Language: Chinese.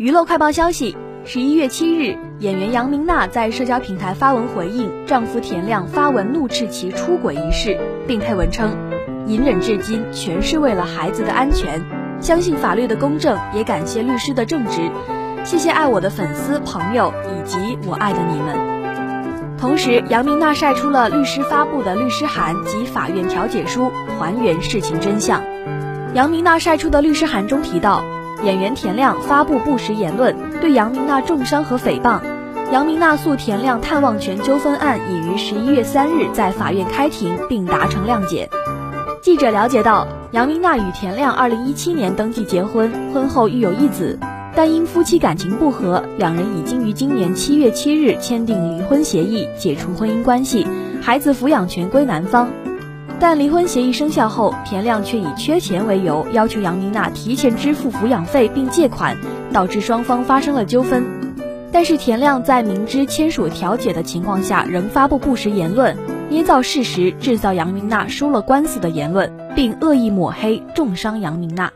娱乐快报消息：十一月七日，演员杨明娜在社交平台发文回应丈夫田亮发文怒斥其出轨一事，并配文称：“隐忍至今全是为了孩子的安全，相信法律的公正，也感谢律师的正直。谢谢爱我的粉丝朋友以及我爱的你们。”同时，杨明娜晒出了律师发布的律师函及法院调解书，还原事情真相。杨明娜晒出的律师函中提到。演员田亮发布不实言论，对杨明娜重伤和诽谤。杨明娜诉田亮探望权纠纷案已于十一月三日在法院开庭，并达成谅解。记者了解到，杨明娜与田亮二零一七年登记结婚，婚后育有一子，但因夫妻感情不和，两人已经于今年七月七日签订离婚协议，解除婚姻关系，孩子抚养权归男方。但离婚协议生效后，田亮却以缺钱为由，要求杨明娜提前支付抚养费并借款，导致双方发生了纠纷。但是田亮在明知签署调解的情况下，仍发布不实言论，捏造事实，制造杨明娜输了官司的言论，并恶意抹黑，重伤杨明娜。